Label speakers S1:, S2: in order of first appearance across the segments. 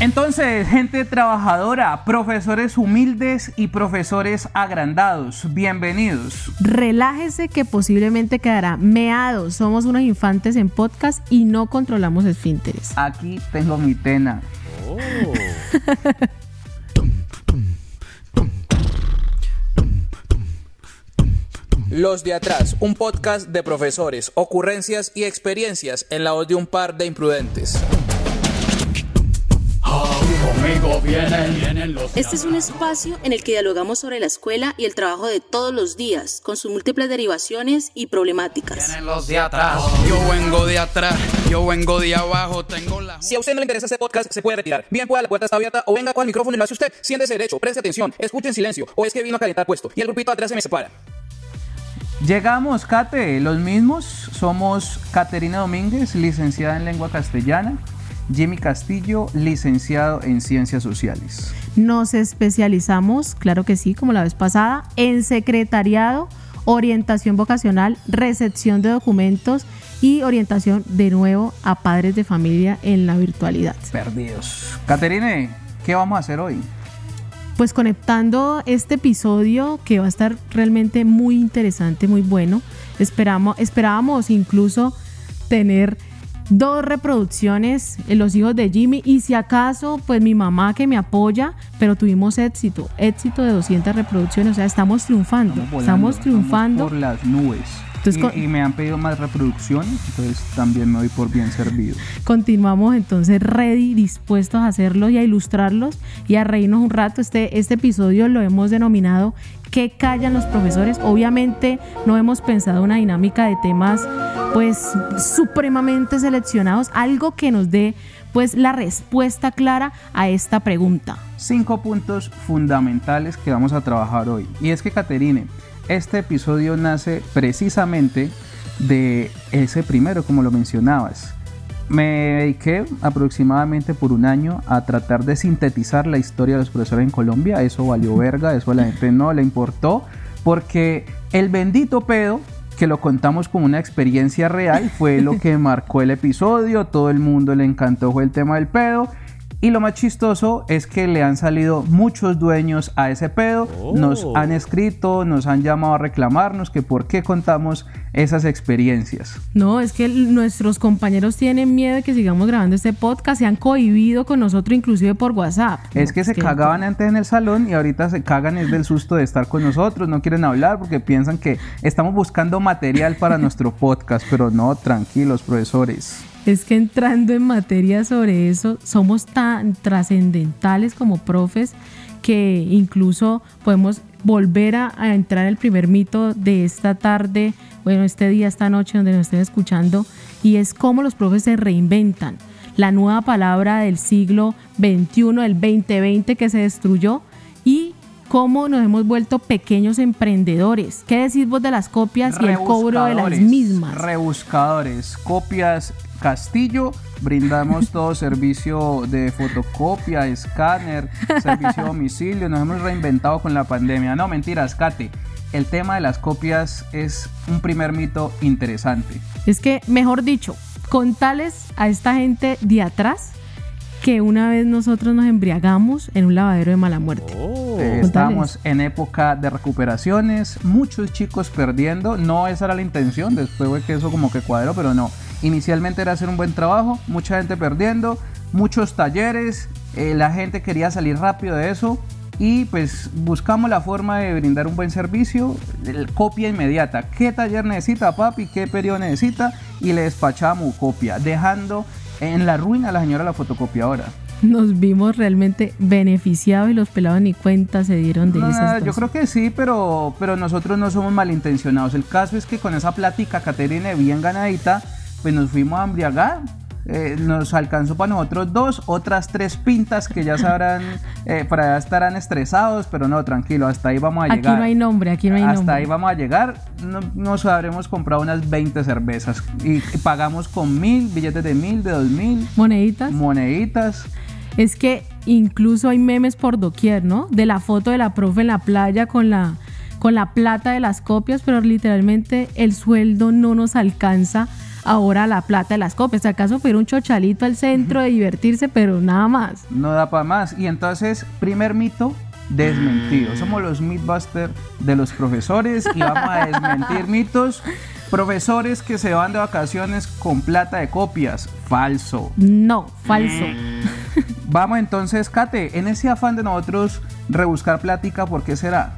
S1: Entonces, gente trabajadora, profesores humildes y profesores agrandados, bienvenidos.
S2: Relájese que posiblemente quedará meado. Somos unos infantes en podcast y no controlamos esfínteres.
S1: Aquí tengo mi tena.
S3: Los de atrás, un podcast de profesores, ocurrencias y experiencias en la voz de un par de imprudentes.
S4: Este es un espacio en el que dialogamos sobre la escuela y el trabajo de todos los días, con sus múltiples derivaciones y problemáticas.
S3: los de atrás, yo vengo de atrás, yo vengo de abajo, tengo la... Si a usted no le interesa este podcast, se puede retirar. Bien pueda, la puerta está abierta, o venga con el micrófono y lo hace usted. Siéntese derecho, preste atención, escuche en silencio, o es que vino a calentar puesto, y el grupito atrás se me separa.
S1: Llegamos, Kate, los mismos. Somos Caterina Domínguez, licenciada en lengua castellana. Jimmy Castillo, licenciado en Ciencias Sociales.
S2: Nos especializamos, claro que sí, como la vez pasada, en secretariado, orientación vocacional, recepción de documentos y orientación de nuevo a padres de familia en la virtualidad.
S1: Perdidos. Caterine, ¿qué vamos a hacer hoy?
S2: Pues conectando este episodio que va a estar realmente muy interesante, muy bueno. Esperamos, esperábamos incluso tener dos reproducciones en Los hijos de Jimmy y si acaso pues mi mamá que me apoya, pero tuvimos éxito, éxito de 200 reproducciones, o sea, estamos triunfando, estamos, triunfando
S1: por las nubes. Y, me han pedido más reproducciones, entonces también me doy por bien servido.
S2: Continuamos entonces ready, dispuestos a hacerlos y a ilustrarlos y a reírnos un rato. Este, este episodio lo hemos denominado ¿Qué callan los profesores? Obviamente no hemos pensado una dinámica de temas pues supremamente seleccionados, algo que nos dé pues la respuesta clara a esta pregunta.
S1: Cinco puntos fundamentales que vamos a trabajar hoy. Y es que, Caterine, este episodio nace precisamente de ese primero, como lo mencionabas. Me dediqué aproximadamente por un año a tratar de sintetizar la historia de los profesores en Colombia. Eso valió verga, eso a la gente no le importó, porque el bendito pedo que lo contamos como una experiencia real, fue lo que marcó el episodio, todo el mundo le encantó fue el tema del pedo. Y lo más chistoso es que le han salido muchos dueños a ese pedo, nos oh. han escrito, nos han llamado a reclamarnos que por qué contamos esas experiencias.
S2: No, es que nuestros compañeros tienen miedo de que sigamos grabando este podcast, se han cohibido con nosotros inclusive por WhatsApp.
S1: Es que se cagaban antes en el salón y ahorita se cagan es del susto de estar con nosotros, no quieren hablar porque piensan que estamos buscando material para nuestro podcast, pero no, tranquilos profesores
S2: es que entrando en materia sobre eso, somos tan trascendentales como profes que incluso podemos volver a, entrar en el primer mito de esta tarde, bueno, este día, esta noche donde nos estén escuchando, y es cómo los profes se reinventan. La nueva palabra del siglo XXI, el 2020 que se destruyó, y cómo nos hemos vuelto pequeños emprendedores. ¿Qué decís vos de las copias y el cobro de las mismas?
S1: Rebuscadores, copias Castillo. Brindamos todo servicio de fotocopia, escáner, servicio a domicilio. Nos hemos reinventado con la pandemia. No, mentiras, Kate. El tema de las copias es un primer mito interesante.
S2: Es que, mejor dicho, contales a esta gente de atrás que una vez nosotros nos embriagamos en un lavadero de mala muerte.
S1: Oh. estábamos en época de recuperaciones, muchos chicos perdiendo, no esa era la intención, después fue que eso como que cuadró, pero no. Inicialmente era hacer un buen trabajo, mucha gente perdiendo, muchos talleres, eh, la gente quería salir rápido de eso y pues buscamos la forma de brindar un buen servicio, copia inmediata, qué taller necesita papi, qué periodo necesita y le despachamos copia, dejando en la ruina a la señora la fotocopiadora
S2: nos vimos realmente beneficiados y los pelados ni cuenta se dieron de eso.
S1: Yo creo que sí, pero, pero nosotros no somos malintencionados. El caso es que con esa plática, Caterine, bien ganadita, pues nos fuimos a embriagar. Eh, nos alcanzó para nosotros dos, otras tres pintas que ya sabrán, eh, para allá estarán estresados, pero no, tranquilo, hasta ahí vamos a llegar.
S2: Aquí no hay nombre, aquí no hay nombre.
S1: Hasta ahí vamos a llegar, nos habremos comprado unas 20 cervezas y, pagamos con mil, billetes de mil, de dos mil.
S2: Moneditas.
S1: Moneditas.
S2: Es que incluso hay memes por doquier, ¿no? De la foto de la profe en la playa con la con la plata de las copias, pero literalmente el sueldo no nos alcanza ahora la plata de las copias. ¿Acaso fuera un chochalito al centro de divertirse, pero nada más?
S1: No da para más. Y entonces, primer mito, desmentido. Somos los Mythbusters de los profesores y vamos a desmentir mitos. Profesores que se van de vacaciones con plata de copias. Falso.
S2: No, falso.
S1: Vamos entonces, Kate, en ese afán de nosotros rebuscar plática, ¿por qué será?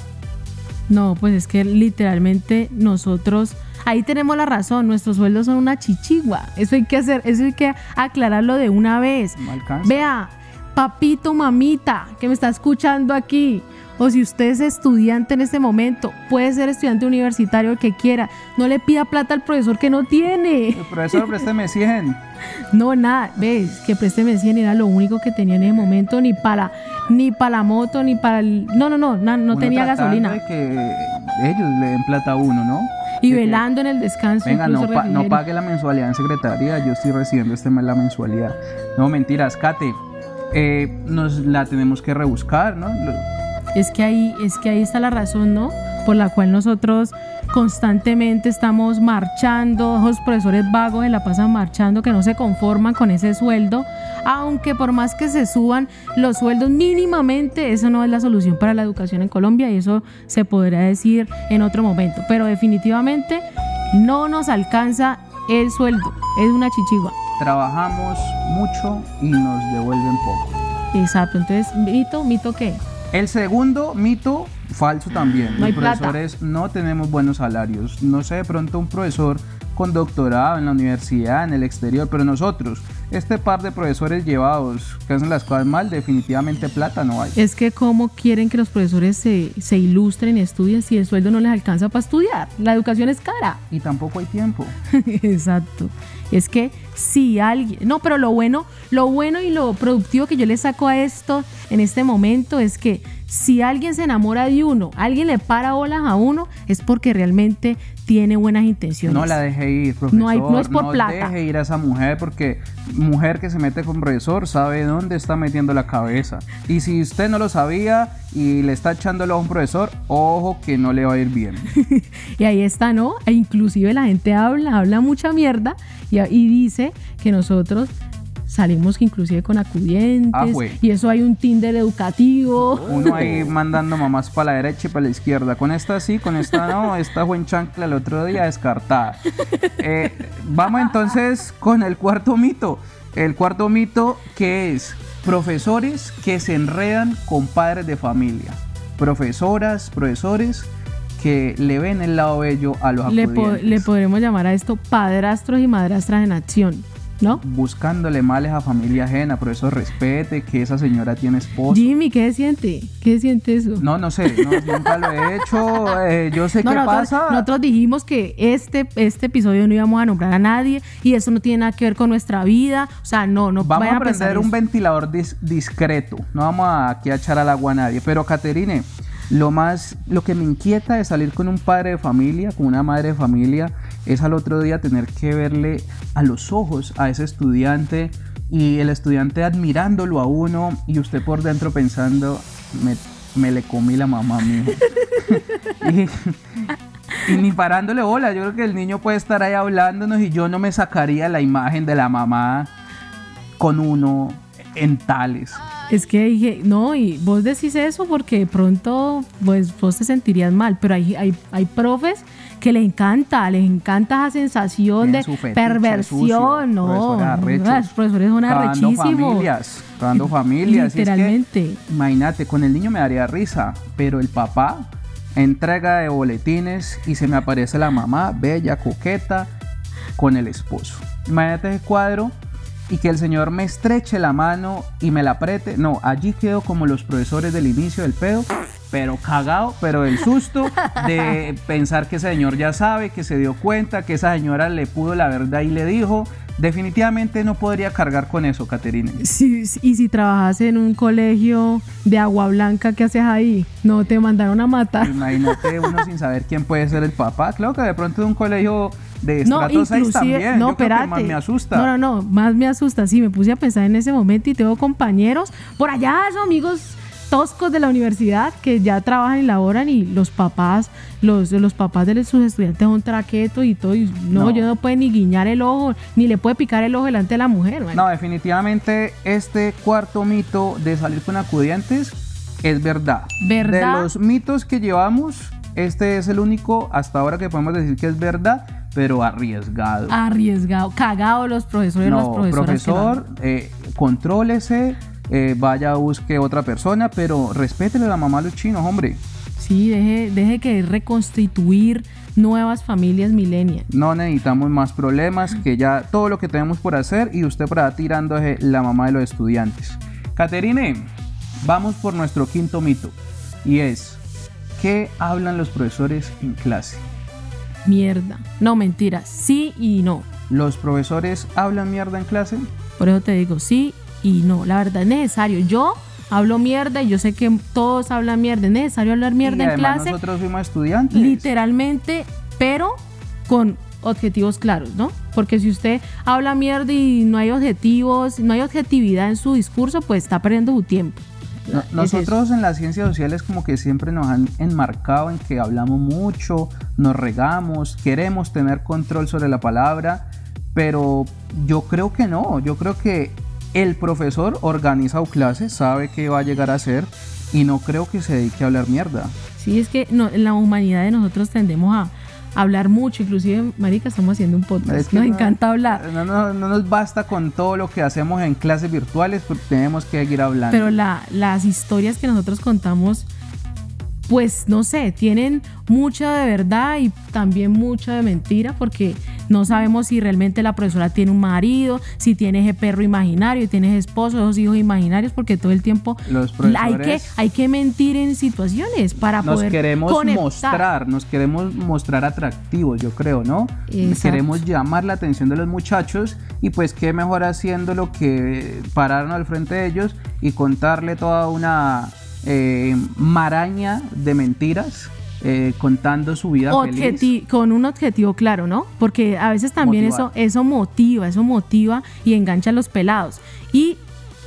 S2: No, pues es que literalmente nosotros, ahí tenemos la razón, nuestros sueldos son una chichigua. Eso hay que hacer, eso hay que aclararlo de una vez.
S1: No.
S2: Vea, papito, mamita, que me está escuchando aquí, o si usted es estudiante en este momento, puede ser estudiante universitario el que quiera, no le pida plata al profesor que no tiene.
S1: El profesor, présteme 100.
S2: No, nada, ves, que présteme 100 era lo único que tenía en ese momento, ni para ni para la moto, ni para el... No, no, no, no
S1: Uno
S2: tenía gasolina.
S1: de que ellos le den plata a uno, ¿no?
S2: Y velando en el descanso.
S1: Venga, no, pa- no pague la mensualidad en secretaría, yo estoy recibiendo este mes la mensualidad. No, mentiras, Kate. eh, nos la tenemos que rebuscar, ¿no?
S2: Es que ahí, es que ahí está la razón, ¿no? Por la cual nosotros constantemente estamos marchando, esos profesores vagos se la pasan marchando, que no se conforman con ese sueldo, aunque por más que se suban los sueldos mínimamente, eso no es la solución para la educación en Colombia y eso se podrá decir en otro momento, pero definitivamente no nos alcanza el sueldo, es una chichigua.
S1: Trabajamos mucho y nos devuelven poco.
S2: Exacto, entonces, mito, mito qué?
S1: El segundo mito, falso también.
S2: No
S1: Los
S2: plata.
S1: profesores no tenemos buenos salarios. No sé, de pronto un profesor con doctorado en la universidad, en el exterior, pero nosotros, este par de profesores llevados que hacen las cosas mal, definitivamente plata no hay.
S2: Es que cómo quieren que los profesores se, se ilustren y estudien si el sueldo no les alcanza para estudiar. La educación es cara.
S1: Y tampoco hay tiempo.
S2: Exacto. Es que si alguien, no, pero lo bueno, lo bueno y lo productivo que yo le saco a esto en este momento es que si alguien se enamora de uno, alguien le para bolas a uno, es porque realmente tiene buenas intenciones.
S1: No la deje ir, profesor.
S2: No hay- no es por plata.
S1: deje ir a esa mujer porque mujer que se mete con profesor sabe dónde está metiendo la cabeza. Y si usted no lo sabía y le está echándolo a un profesor, ojo que no le va a ir bien.
S2: Y ahí está, ¿no? E inclusive la gente habla, habla mucha mierda y, y dice que nosotros salimos que inclusive con acudientes
S1: Ah, güey.
S2: y eso hay un Tinder educativo.
S1: Uno ahí mandando mamás para la derecha y para la izquierda. Con esta sí, con esta no. Esta fue en chancla el otro día descartada. Eh, vamos entonces con el cuarto mito. El cuarto mito que es profesores que se enredan con padres de familia. Profesoras, profesores que le ven el lado bello a los
S2: Le, po-
S1: acudientes.
S2: le podremos llamar a esto padrastros y madrastras en acción, ¿no?
S1: Buscándole males a familia ajena, profesor, respete que esa señora tiene esposo.
S2: Jimmy, ¿qué siente? ¿Qué siente eso?
S1: No, no sé, no, nunca lo he hecho. eh, yo sé
S2: No,
S1: qué
S2: nosotros,
S1: pasa.
S2: nosotros dijimos que este, este episodio no íbamos a nombrar a nadie y eso no tiene nada que ver con nuestra vida. O sea, no, no
S1: Vamos a prender un
S2: eso.
S1: ventilador dis- discreto. No vamos a, aquí a echar al agua a nadie. Pero, Caterine, lo más, lo que me inquieta de salir con un padre de familia, con una madre de familia, es al otro día tener que verle a los ojos a ese estudiante y el estudiante admirándolo a uno y usted por dentro pensando, me, me le comí la mamá a mi hijo". y, y ni parándole bola. Yo creo que el niño puede estar ahí hablándonos y yo no me sacaría la imagen de la mamá con uno en tales.
S2: Es que dije, no, y vos decís eso porque de pronto pues vos te sentirías mal, pero hay, hay, hay profes que les encanta, les encanta esa sensación
S1: Tienen
S2: de
S1: fetiche
S2: perversión,
S1: sucio,
S2: no, los profesores son arrechísimos.
S1: familias, familias. Y es que,
S2: Literalmente.
S1: imagínate, con el niño me daría risa, pero el papá entrega de boletines y se me aparece la mamá, bella, coqueta, con el esposo. Imagínate ese cuadro y que el señor me estreche la mano y me la apriete. No, allí quedo como los profesores del inicio del pedo, pero cagado, pero del susto de pensar que ese señor ya sabe, que se dio cuenta, que esa señora le pudo la verdad y le dijo. Definitivamente no podría cargar con eso, Caterine.
S2: Si- y si trabajas en un colegio de agua blanca, ¿qué haces ahí? No te mandaron a matar.
S1: Imagínate uno sin saber quién puede ser el papá. Claro que de pronto de un colegio de
S2: No,
S1: estrato 6
S2: inclusive,
S1: también.
S2: no,
S1: Yo creo que
S2: espérate.
S1: más me asusta.
S2: No, no, no, más me asusta. Sí, me puse a pensar en ese momento y tengo compañeros por allá, son amigos toscos de la universidad que ya trabajan y laboran y los papás, los, los papás de sus estudiantes son traquetos y todo. Y no,
S1: No.
S2: yo no puede ni guiñar el ojo, ni le puede picar el ojo delante de la mujer.
S1: No, definitivamente este cuarto mito de salir con acudientes es verdad.
S2: ¿Verdad?
S1: De los mitos que llevamos, este es el único hasta ahora que podemos decir que es verdad, pero arriesgado.
S2: Arriesgado, cagado los profesores y las
S1: no,
S2: profesoras.
S1: profesor, eh, contrólese, eh, vaya, busque otra persona, pero respétele a la mamá a los chinos, hombre.
S2: Sí, deje, deje que reconstituir nuevas familias millennials.
S1: No necesitamos más problemas, que ya todo lo que tenemos por hacer y usted por ahí tirando es la mamá de los estudiantes. Caterine, vamos por nuestro quinto mito y es, ¿qué hablan los profesores en clase?
S2: Mierda. No, mentira. Sí y no.
S1: ¿Los profesores hablan mierda en clase?
S2: Por eso te digo sí y no. La verdad es necesario. Yo hablo mierda y yo sé que todos hablan mierda. Es necesario hablar
S1: y
S2: mierda en clase.
S1: nosotros fuimos estudiantes.
S2: Literalmente, pero con objetivos claros, ¿no? Porque si usted habla mierda y no hay objetivos, no hay objetividad en su discurso, pues está perdiendo su tiempo.
S1: No-
S2: Es eso.
S1: nosotros en las ciencias sociales como que siempre nos han enmarcado en que hablamos mucho, nos regamos, queremos tener control sobre la palabra, pero yo creo que no, yo creo que el profesor organiza su clase, sabe qué va a llegar a hacer y no creo que se dedique a hablar mierda.
S2: Sí, es que no, en la humanidad de nosotros tendemos a hablar mucho, inclusive, marica, estamos haciendo un podcast,
S1: Es que
S2: nos
S1: no-
S2: encanta hablar.
S1: No, no- no nos basta con todo lo que hacemos en clases virtuales, porque tenemos que seguir hablando.
S2: Pero la- las historias que nosotros contamos, pues no sé, tienen mucha de verdad y también mucha de mentira, porque no sabemos si realmente la profesora tiene un marido, si tiene ese perro imaginario, tiene ese esposo, esos hijos imaginarios, porque todo el tiempo
S1: Los
S2: hay, que, hay que mentir en situaciones para
S1: nos
S2: poder
S1: queremos
S2: conectar.
S1: mostrar, nos queremos mostrar atractivos, yo creo, ¿no?
S2: Exacto.
S1: Queremos llamar la atención de los muchachos y pues qué mejor haciéndolo que pararnos al frente de ellos y contarle toda una eh, maraña de mentiras eh, contando su vida feliz.
S2: Con un objetivo claro, ¿no? Porque a veces también eso, eso motiva, eso motiva y engancha a los pelados. Y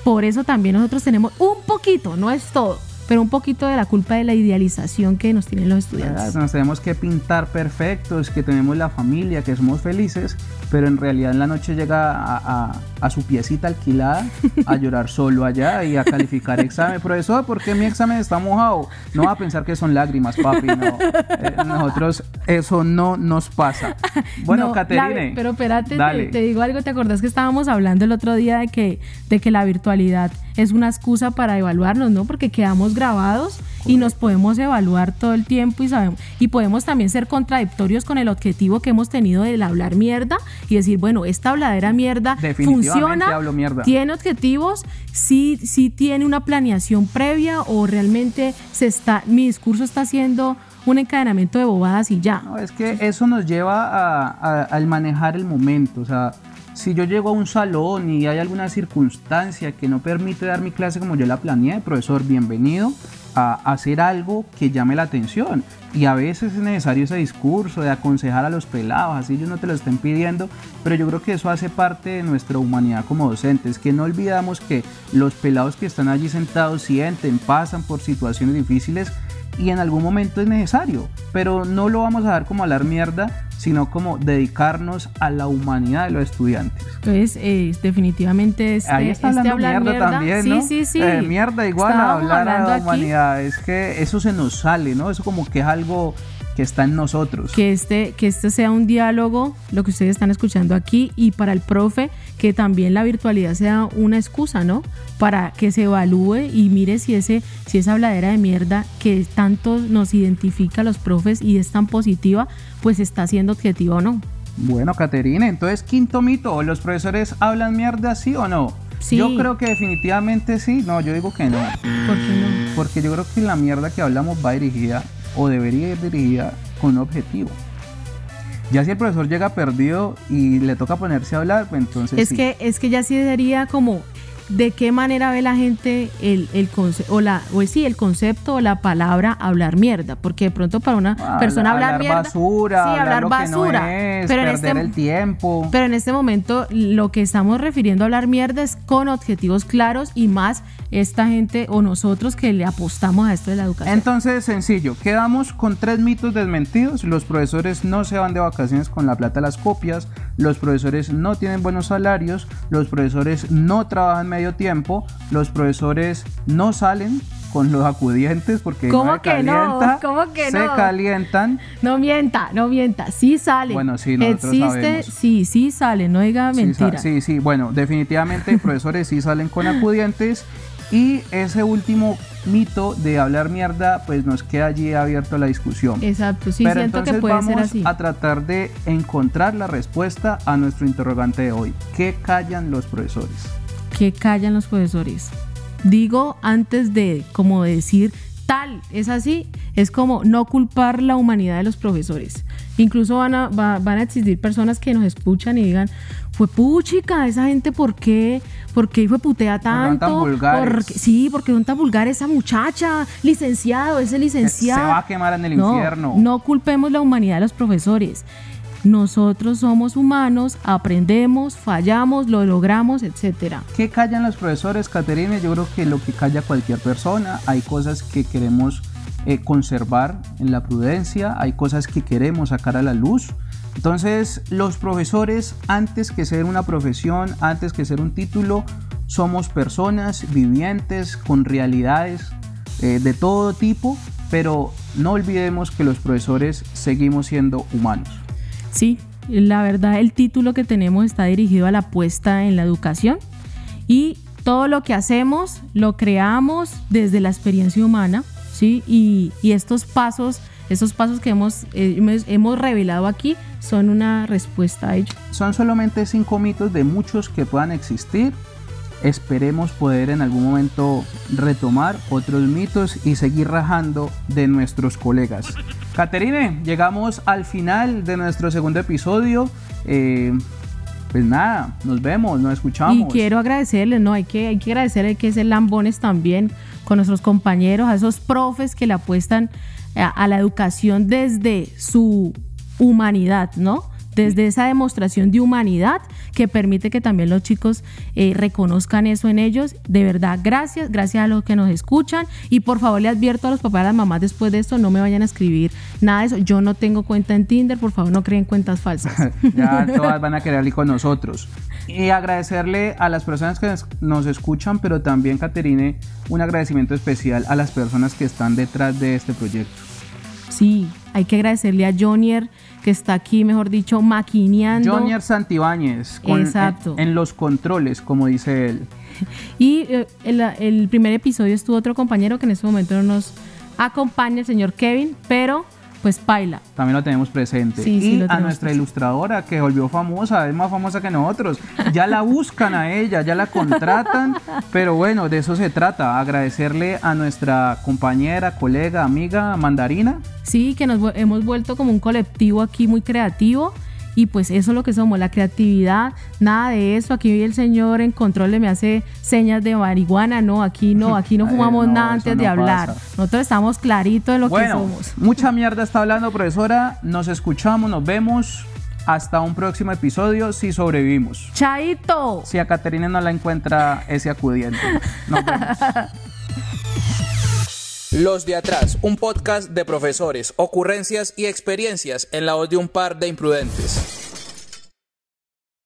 S2: por eso también nosotros tenemos un poquito, no es todo, pero un poquito de la culpa de la idealización que nos tienen los estudiantes.
S1: Nos tenemos que pintar perfectos, que tenemos la familia, que somos felices, pero en realidad en la noche llega a, a- a su piecita alquilada a llorar solo allá y a calificar examen. Profesor, ¿por qué mi examen está mojado? No va a pensar que son lágrimas, papi, no. Eh, nosotros eso no nos pasa. Bueno,
S2: No,
S1: Caterine.
S2: la- pero espérate, te, te digo algo, ¿te acordás que estábamos hablando el otro día de que, de que la virtualidad es una excusa para evaluarnos, ¿no? Porque quedamos grabados y nos podemos evaluar todo el tiempo y sabemos, y podemos también ser contradictorios con el objetivo que hemos tenido del hablar mierda y decir, bueno, esta habladera mierda funciona,
S1: mierda.
S2: tiene objetivos, sí, sí tiene una planeación previa o realmente se está, mi discurso está haciendo un encadenamiento de bobadas y ya.
S1: No, es que eso nos lleva a, a- al manejar el momento. O sea, si yo llego a un salón y hay alguna circunstancia que no permite dar mi clase como yo la planeé, profesor, bienvenido a hacer algo que llame la atención. Y a veces es necesario ese discurso de aconsejar a los pelados, así ellos no te lo estén pidiendo, pero yo creo que eso hace parte de nuestra humanidad como docentes, que no olvidamos que los pelados que están allí sentados sienten, pasan por situaciones difíciles y en algún momento es necesario, pero no lo vamos a dar como hablar mierda, sino como dedicarnos a la humanidad de los estudiantes.
S2: Entonces, eh, definitivamente este,
S1: Ahí está
S2: este
S1: hablando
S2: hablar
S1: mierda, también,
S2: sí,
S1: ¿no?
S2: sí, sí.
S1: Eh, mierda igual a
S2: Estábamos
S1: hablar a la
S2: aquí
S1: humanidad, es que eso se nos sale, ¿no? Eso como que es algo que está en nosotros.
S2: Que este, que este sea un diálogo, lo que ustedes están escuchando aquí, y para el profe, que también la virtualidad sea una excusa, ¿no? Para que se evalúe y mire si, ese, si esa habladera de mierda que tanto nos identifica a los profes y es tan positiva, pues está siendo objetiva o no.
S1: Bueno, Caterina, entonces quinto mito, ¿los profesores hablan mierda sí o no?
S2: Sí.
S1: Yo creo que definitivamente sí, no, yo digo que no.
S2: ¿Por qué no?
S1: Porque yo creo que la mierda que hablamos va dirigida o debería ir dirigida con un objetivo. Ya si el profesor llega perdido y le toca ponerse a hablar, pues entonces
S2: Es
S1: sí.
S2: que, es que ya sí sería como de qué manera ve la gente el, el concepto, o la, o sí, el concepto o la palabra hablar mierda, porque de pronto para una
S1: Ah,
S2: persona
S1: hablar
S2: hablar, mierda,
S1: basura,
S2: sí,
S1: hablar
S2: hablar
S1: lo que no
S2: basura,
S1: es,
S2: pero en
S1: perder
S2: este
S1: el tiempo.
S2: pero en este momento lo que estamos refiriendo a hablar mierda es con objetivos claros y más esta gente o nosotros que le apostamos a esto de la educación.
S1: Entonces, sencillo, quedamos con tres mitos desmentidos. Los profesores no se van de vacaciones con la plata de las copias, los profesores no tienen buenos salarios, los profesores no trabajan medio tiempo, los profesores no salen con los acudientes porque
S2: ¿Cómo
S1: se
S2: que no?
S1: calienta,
S2: ¿Cómo que
S1: se
S2: no?
S1: calientan.
S2: No mienta, no mienta, sí sale.
S1: Bueno, sí, nosotros
S2: Existe,
S1: sabemos.
S2: sí, sí sale, no diga mentira.
S1: Sí, sí, bueno, definitivamente profesores sí salen con acudientes y ese último mito de hablar mierda pues nos queda allí abierto la discusión.
S2: Exacto, sí
S1: Pero
S2: siento que
S1: entonces
S2: puede
S1: vamos
S2: ser así.
S1: a tratar de encontrar la respuesta a nuestro interrogante de hoy. ¿Qué callan los profesores?
S2: Que callan los profesores. Digo antes de como decir tal, es así, es como no culpar la humanidad de los profesores. Incluso van a, va- van a existir personas que nos escuchan y digan, fue puchica, esa gente, ¿por qué? ¿Por qué fue putea
S1: tan
S2: tanto?
S1: vulgares?
S2: Porque- sí, porque son tan vulgares esa muchacha, licenciado, ese licenciado.
S1: Se va a quemar en el
S2: No,
S1: infierno.
S2: No culpemos la humanidad de los profesores. Nosotros somos humanos, aprendemos, fallamos, lo logramos, etcétera.
S1: ¿Qué callan los profesores, Caterina? Yo creo que lo que calla cualquier persona. Hay cosas que queremos eh, conservar en la prudencia, hay cosas que queremos sacar a la luz. Entonces, los profesores, antes que ser una profesión, antes que ser un título, somos personas vivientes con realidades eh, de todo tipo, pero no olvidemos que los profesores seguimos siendo humanos.
S2: Sí, la verdad el título que tenemos está dirigido a la apuesta en la educación y todo lo que hacemos lo creamos desde la experiencia humana, ¿sí? Y, estos pasos, estos pasos que eh, hemos- hemos revelado aquí son una respuesta a ello.
S1: Son solamente cinco mitos de muchos que puedan existir. Esperemos poder en algún momento retomar otros mitos y seguir rajando de nuestros colegas. Caterine, llegamos al final de nuestro segundo episodio. Eh, pues nada, nos vemos, nos escuchamos.
S2: Y quiero agradecerles, ¿no? Hay que, hay que agradecerle que es el Lambones también con nuestros compañeros, a esos profes que le apuestan a, a la educación desde su humanidad, ¿no? Desde esa demostración de humanidad que permite que también los chicos eh, reconozcan eso en ellos. De verdad, gracias, gracias a los que nos escuchan. Y por favor, le advierto a los papás y a las mamás después de esto, no me vayan a escribir nada de eso. Yo no tengo cuenta en Tinder, por favor, no creen cuentas falsas.
S1: ya todas van a querer ir con nosotros. Y agradecerle a las personas que nos- nos escuchan, pero también, Caterine, un agradecimiento especial a las personas que están detrás de este proyecto.
S2: Sí, hay que agradecerle a Jonier que está aquí, mejor dicho, maquineando.
S1: Jonier Santibáñez, con-
S2: Exacto.
S1: En, en los controles, como dice él.
S2: Y eh, el, el primer episodio estuvo otro compañero que en este momento no nos acompaña, el señor Kevin, pero pues paila.
S1: También lo tenemos presente.
S2: Sí, sí,
S1: y
S2: lo
S1: a nuestra
S2: presente.
S1: ilustradora, que volvió famosa, es más famosa que nosotros. Ya la buscan a ella, ya la contratan. pero bueno, de eso se trata. Agradecerle a nuestra compañera, colega, amiga, Mandarina.
S2: Sí, que nos hemos vuelto como un colectivo aquí muy creativo. Y pues eso es lo que somos, la creatividad, nada de eso. Aquí el señor en control le me hace señas de marihuana. No, aquí no, aquí no fumamos
S1: no,
S2: nada antes
S1: no
S2: de hablar.
S1: pasa.
S2: Nosotros estamos claritos de lo que
S1: Bueno,
S2: somos.
S1: mucha mierda está hablando, profesora. Nos escuchamos, nos vemos. Hasta un próximo episodio si sobrevivimos.
S2: Chaito.
S1: Si a Caterina no la encuentra ese acudiente. Nos vemos.
S3: Los de atrás, un podcast de profesores, ocurrencias y experiencias en la voz de un par de imprudentes.